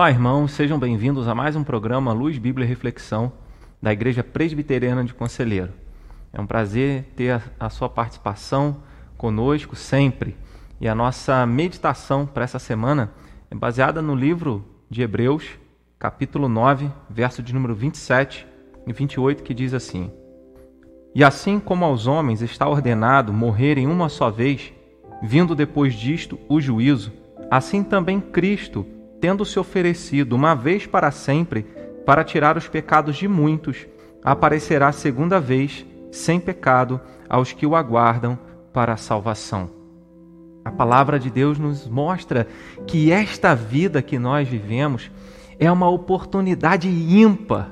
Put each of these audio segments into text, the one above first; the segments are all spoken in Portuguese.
Olá, irmãos, sejam bem-vindos a mais um programa Luz, Bíblia e Reflexão da Igreja Presbiteriana de Conselheiro. É um prazer ter a, sua participação conosco sempre. E a nossa meditação para essa semana é baseada no livro de Hebreus, capítulo 9, verso de número 27 e 28, que diz assim: E assim como aos homens está ordenado morrerem uma só vez, vindo depois disto o juízo, assim também Cristo, tendo se oferecido uma vez para sempre para tirar os pecados de muitos, aparecerá segunda vez, sem pecado, aos que o aguardam para a salvação. A palavra de Deus nos mostra que esta vida que nós vivemos é uma oportunidade ímpar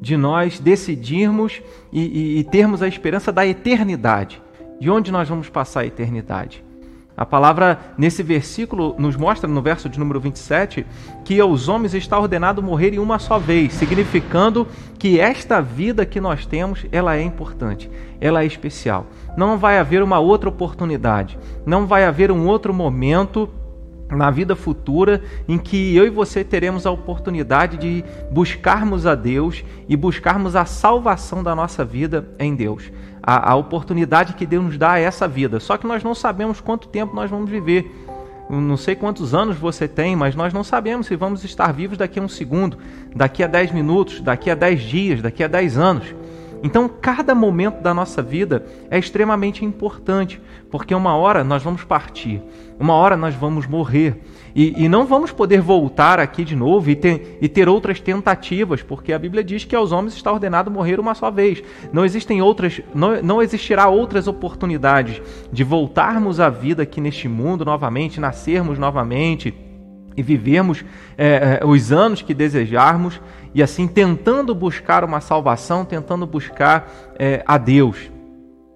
de nós decidirmos e, e, e, termos a esperança da eternidade. De onde nós vamos passar a eternidade? A palavra nesse versículo nos mostra, no verso de número 27, que aos homens está ordenado morrerem uma só vez, significando que esta vida que nós temos, ela é importante, ela é especial. Não vai haver uma outra oportunidade, não vai haver um outro momento na vida futura em que eu e você teremos a oportunidade de buscarmos a Deus e buscarmos a salvação da nossa vida em Deus. A, a, oportunidade que Deus nos dá a essa vida. Só que nós não sabemos quanto tempo nós vamos viver. Não sei quantos anos você tem, mas nós não sabemos se vamos estar vivos daqui a um segundo, daqui a dez minutos, daqui a dez dias, daqui a dez anos. Então, cada momento da nossa vida é extremamente importante, porque uma hora nós vamos partir, uma hora nós vamos morrer, e, e não vamos poder voltar aqui de novo e ter, e ter outras tentativas, porque a Bíblia diz que aos homens está ordenado morrer uma só vez. Não existem outras, não, não existirá outras oportunidades de voltarmos à vida aqui neste mundo novamente, nascermos novamente e vivermos é, os anos que desejarmos e assim tentando buscar uma salvação, tentando buscar é, a Deus.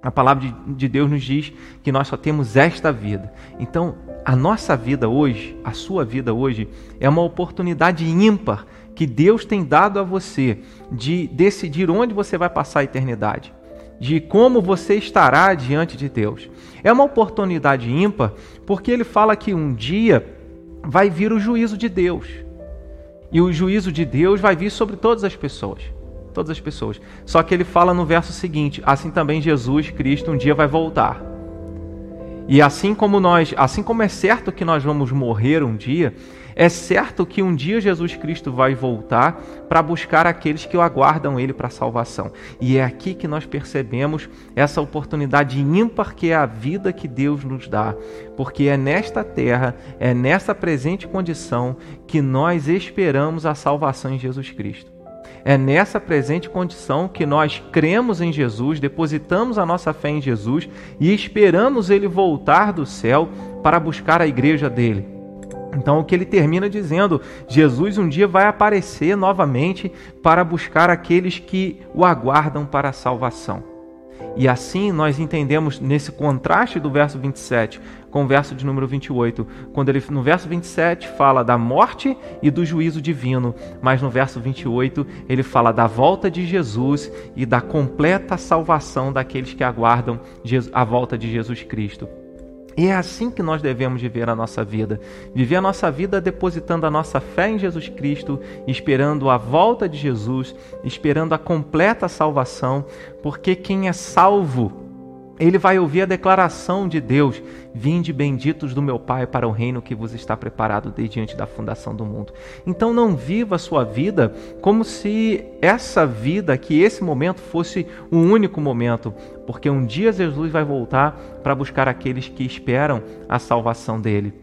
A palavra de, de Deus nos diz que nós só temos esta vida. Então, a nossa vida hoje, a sua vida hoje, é uma oportunidade ímpar que Deus tem dado a você de decidir onde você vai passar a eternidade, de como você estará diante de Deus. É uma oportunidade ímpar porque ele fala que um dia vai vir o juízo de Deus. E o juízo de Deus vai vir sobre todas as pessoas. Todas as pessoas. Só que ele fala no verso seguinte: assim também Jesus Cristo um dia vai voltar. E assim como nós, assim como é certo que nós vamos morrer um dia, é certo que um dia Jesus Cristo vai voltar para buscar aqueles que o aguardam ele para a salvação. E é aqui que nós percebemos essa oportunidade ímpar que é a vida que Deus nos dá, porque é nesta terra, é nessa presente condição que nós esperamos a salvação em Jesus Cristo. É nessa presente condição que nós cremos em Jesus, depositamos a nossa fé em Jesus e esperamos ele voltar do céu para buscar a igreja dele. Então, o que ele termina dizendo, Jesus um dia vai aparecer novamente para buscar aqueles que o aguardam para a salvação. E assim nós entendemos nesse contraste do verso 27 com o verso de número 28, quando ele no verso 27 fala da morte e do juízo divino, mas no verso 28 ele fala da volta de Jesus e da completa salvação daqueles que aguardam a volta de Jesus Cristo. E é assim que nós devemos viver a nossa vida. Viver a nossa vida depositando a nossa fé em Jesus Cristo, esperando a volta de Jesus, esperando a completa salvação, porque quem é salvo ele vai ouvir a declaração de Deus: Vinde benditos do meu Pai para o reino que vos está preparado desde antes da fundação do mundo. Então não viva a sua vida como se essa vida, que esse momento fosse o único momento, porque um dia Jesus vai voltar para buscar aqueles que esperam a salvação dele.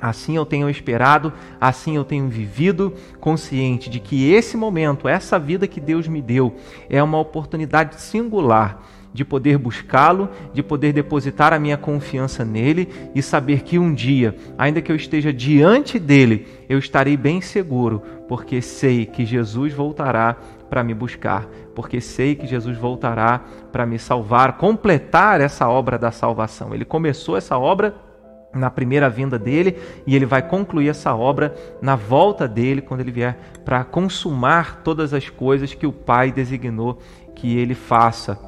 Assim eu tenho esperado, assim eu tenho vivido, consciente de que esse momento, essa vida que Deus me deu, é uma oportunidade singular de poder buscá-lo, de poder depositar a minha confiança nele e saber que um dia, ainda que eu esteja diante dele, eu estarei bem seguro, porque sei que Jesus voltará para me buscar, porque sei que Jesus voltará para me salvar, completar essa obra da salvação. Ele começou essa obra na primeira vinda dele e ele vai concluir essa obra na volta dele, quando ele vier para consumar todas as coisas que o Pai designou que ele faça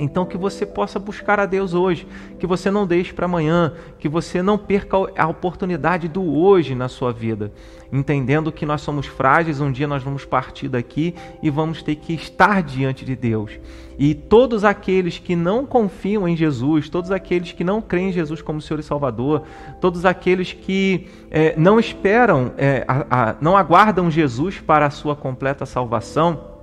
Então que você possa buscar a Deus hoje, que você não deixe para amanhã, que você não perca a oportunidade do hoje na sua vida, entendendo que nós somos frágeis, um dia nós vamos partir daqui e vamos ter que estar diante de Deus. E todos aqueles que não confiam em Jesus, todos aqueles que não creem em Jesus como Senhor e Salvador, todos aqueles que é, não esperam, é, a, a, não aguardam Jesus para a sua completa salvação,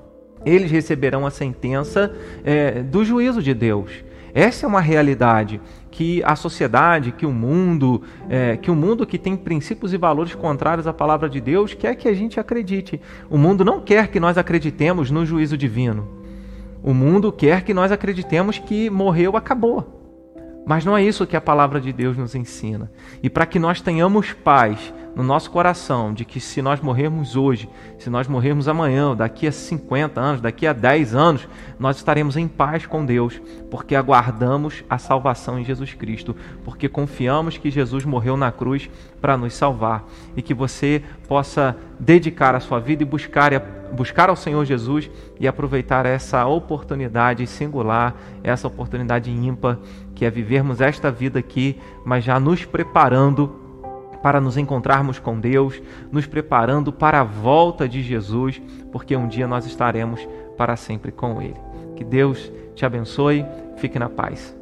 eles receberão a sentença é, do juízo de Deus. Essa é uma realidade que a sociedade, que o mundo, é, que o mundo que tem princípios e valores contrários à palavra de Deus quer que a gente acredite. O mundo não quer que nós acreditemos no juízo divino. O mundo quer que nós acreditemos que morreu, acabou. Mas não é isso que a palavra de Deus nos ensina. E para que nós tenhamos paz no nosso coração de que se nós morrermos hoje, se nós morrermos amanhã, daqui a 50 anos, daqui a 10 anos, nós estaremos em paz com Deus, porque aguardamos a salvação em Jesus Cristo, porque confiamos que Jesus morreu na cruz para nos salvar e que você possa dedicar a sua vida e buscar, buscar ao Senhor Jesus e aproveitar essa oportunidade singular, essa oportunidade ímpar que é vivermos esta vida aqui, mas já nos preparando para nos encontrarmos com Deus, nos preparando para a volta de Jesus, porque um dia nós estaremos para sempre com Ele. Que Deus te abençoe, fique na paz.